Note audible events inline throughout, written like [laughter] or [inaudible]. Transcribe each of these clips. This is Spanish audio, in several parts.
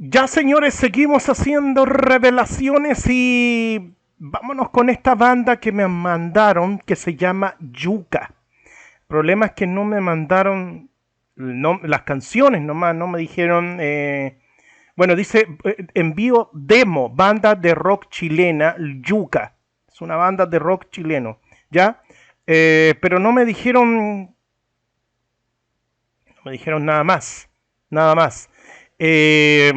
Ya señores, seguimos haciendo revelaciones y vámonos con esta banda que me mandaron que se llama Yuka. Problema es que no me mandaron las canciones nomás, no me dijeron... Eh, bueno, dice, eh, envío demo, banda de rock chilena, Yuka. Es una banda de rock chileno, ¿ya? Eh, pero no me dijeron... No me dijeron nada más, nada más. Eh,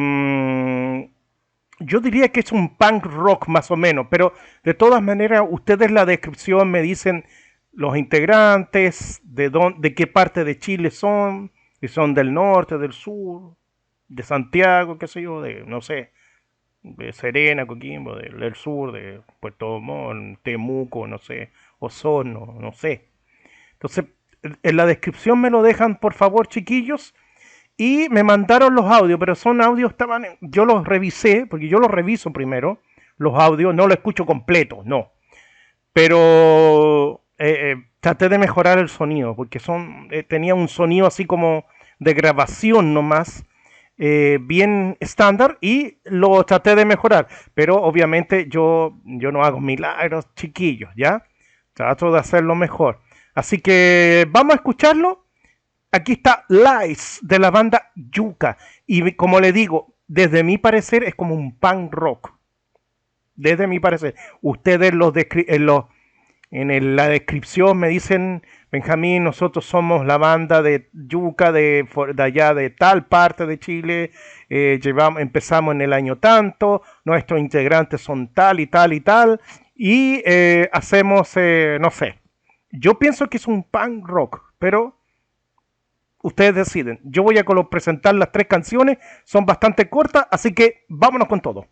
yo diría que es un punk rock más o menos, pero de todas maneras, ustedes la descripción me dicen los integrantes, de, dónde, de qué parte de Chile son, si son del norte, del sur, de Santiago, qué sé yo, de, no sé, de Serena, Coquimbo, del, sur, de Puerto Montt, Temuco, no sé, Osorno, no sé. Entonces, en la descripción me lo dejan, por favor, chiquillos, y me mandaron los audios, pero son audios, estaban, yo los revisé, porque yo los reviso primero, los audios, no lo escucho completo, no. Pero eh, eh, traté de mejorar el sonido, porque son, eh, tenía un sonido así como de grabación nomás, bien estándar, y lo traté de mejorar. Pero obviamente yo, yo no hago milagros chiquillos, ¿ya? Trato de hacerlo mejor. Así que vamos a escucharlo aquí está Lies de la banda Yuka. Y como le digo, desde mi parecer es como un punk rock. Desde mi parecer. Ustedes los en, los, en la descripción me dicen, Benjamín, nosotros somos la banda de Yuka de, allá de tal parte de Chile. Eh, llevamos, empezamos en el año tanto. Nuestros integrantes son tal y tal y tal. Y eh, hacemos, eh, no sé. Yo pienso que es un punk rock, pero ustedes deciden. Yo voy a presentar las tres canciones, son bastante cortas, así que vámonos con todo.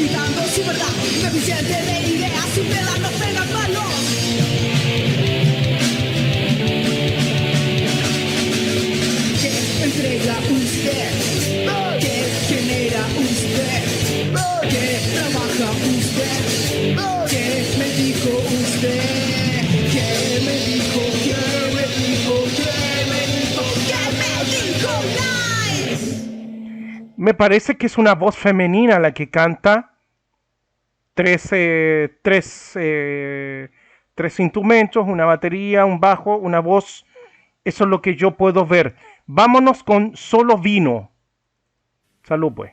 evitando su verdad, deficiente de me parece que es una voz femenina la que canta tres, eh, tres, eh, tres instrumentos, una batería, un bajo, una voz. Eso es lo que yo puedo ver. Vámonos con solo vino. Salud, pues.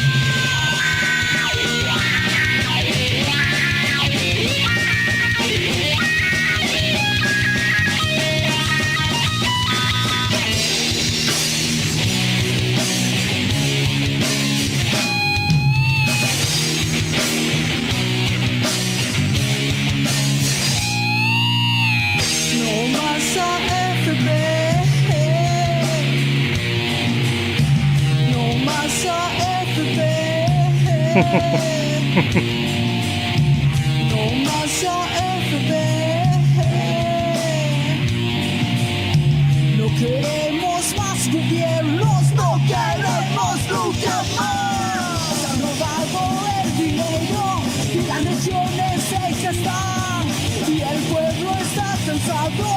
No queremos más gobiernos, no queremos luchar más. Ya no valgo el dinero y las naciones se están. Y el pueblo está cansado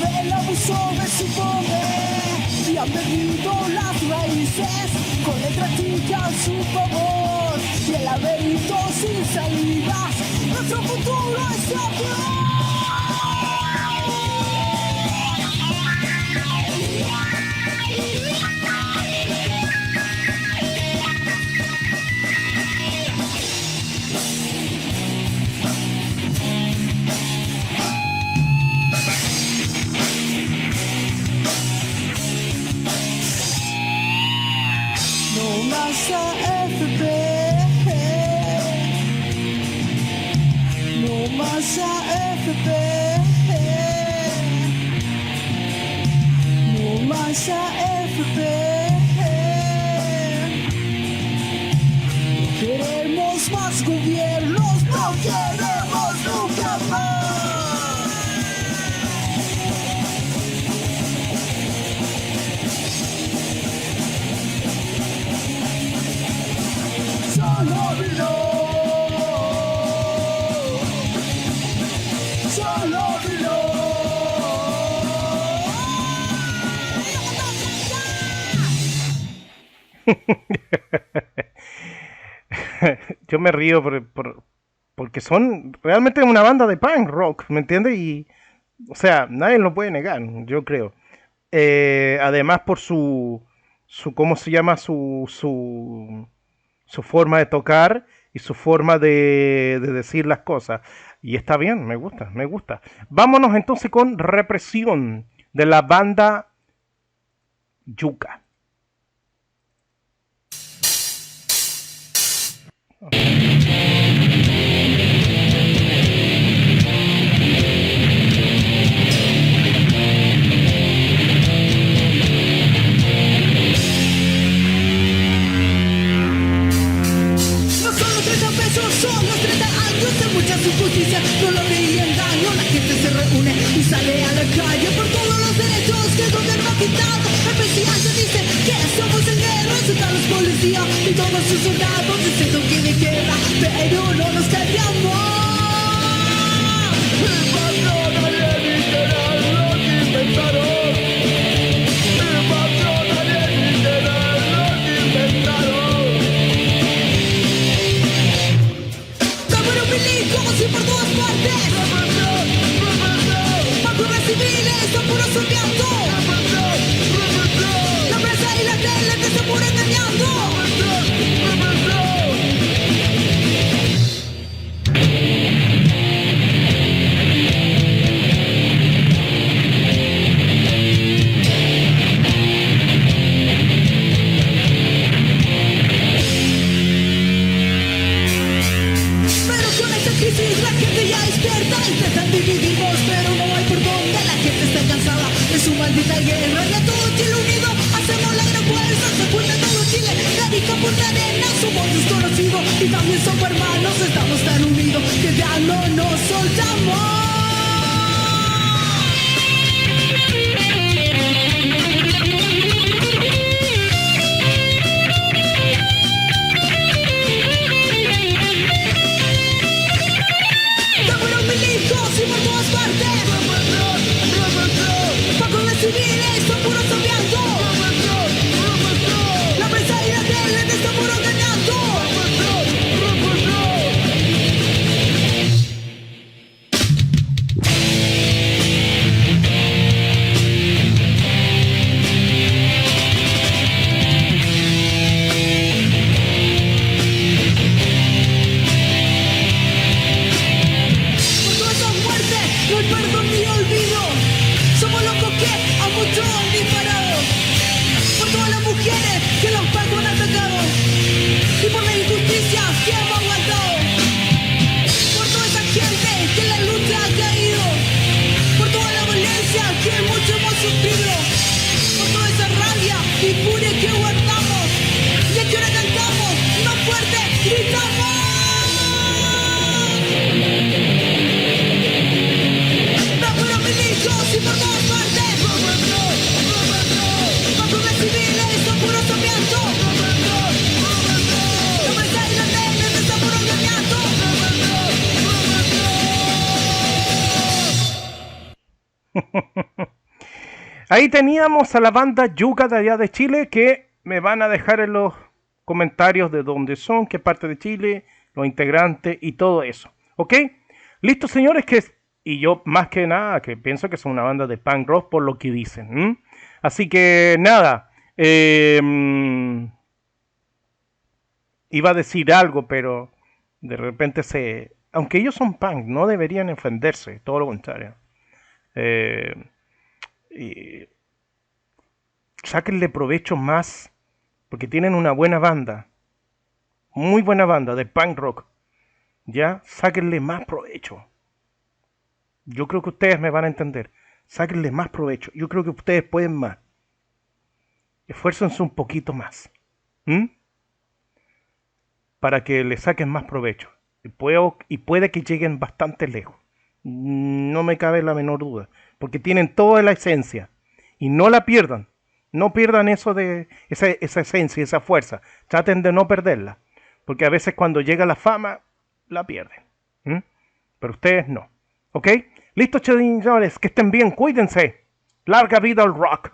del abuso de su poder. Y han perdido la letras chicas a su favor y el laberinto sin salidas. Nuestro futuro es peor. Queremos más gobiernos, no queremos nunca más. [laughs] Yo me río por, por- porque son realmente una banda de punk rock, ¿me entiendes? Y, o sea, nadie lo puede negar, yo creo. Eh, además por su, su, ¿cómo se llama? Su, su, su forma de tocar y su forma de, de decir las cosas. Y está bien, me gusta, me gusta. Vámonos entonces con Represión de la banda Yuca. Y todos sus soldados diciendo que de guerra, pero no nos callamos. El patrón lo inventaron. Patrón lo milicos y por todas partes Vacunas civiles son puro soñando Vacunas civiles son puro [laughs] Ahí teníamos a la banda Yuca de allá de Chile que me van a dejar en los comentarios de dónde son, qué parte de Chile, los integrantes y todo eso. ¿Ok? Listo, señores, que y yo más que nada que pienso que son una banda de punk rock por lo que dicen. Así que nada, em, iba a decir algo, pero de repente se... Aunque ellos son punk, no deberían ofenderse, todo lo contrario. Eh, y sáquenle provecho más, porque tienen una buena banda, muy buena banda de punk rock. Ya, sáquenle más provecho. Yo creo que ustedes me van a entender. Sáquenle más provecho. Yo creo que ustedes pueden más. Esfuércense un poquito más. Para que le saquen más provecho. Y, y puede que lleguen bastante lejos. No me cabe la menor duda. Porque tienen toda la esencia. Y no la pierdan. No pierdan eso de esa, esa esencia, esa fuerza. Traten de no perderla. Porque a veces cuando llega la fama, la pierden. Pero ustedes no. ¿Ok? Listo, señores, que estén bien, cuídense. Larga vida al rock.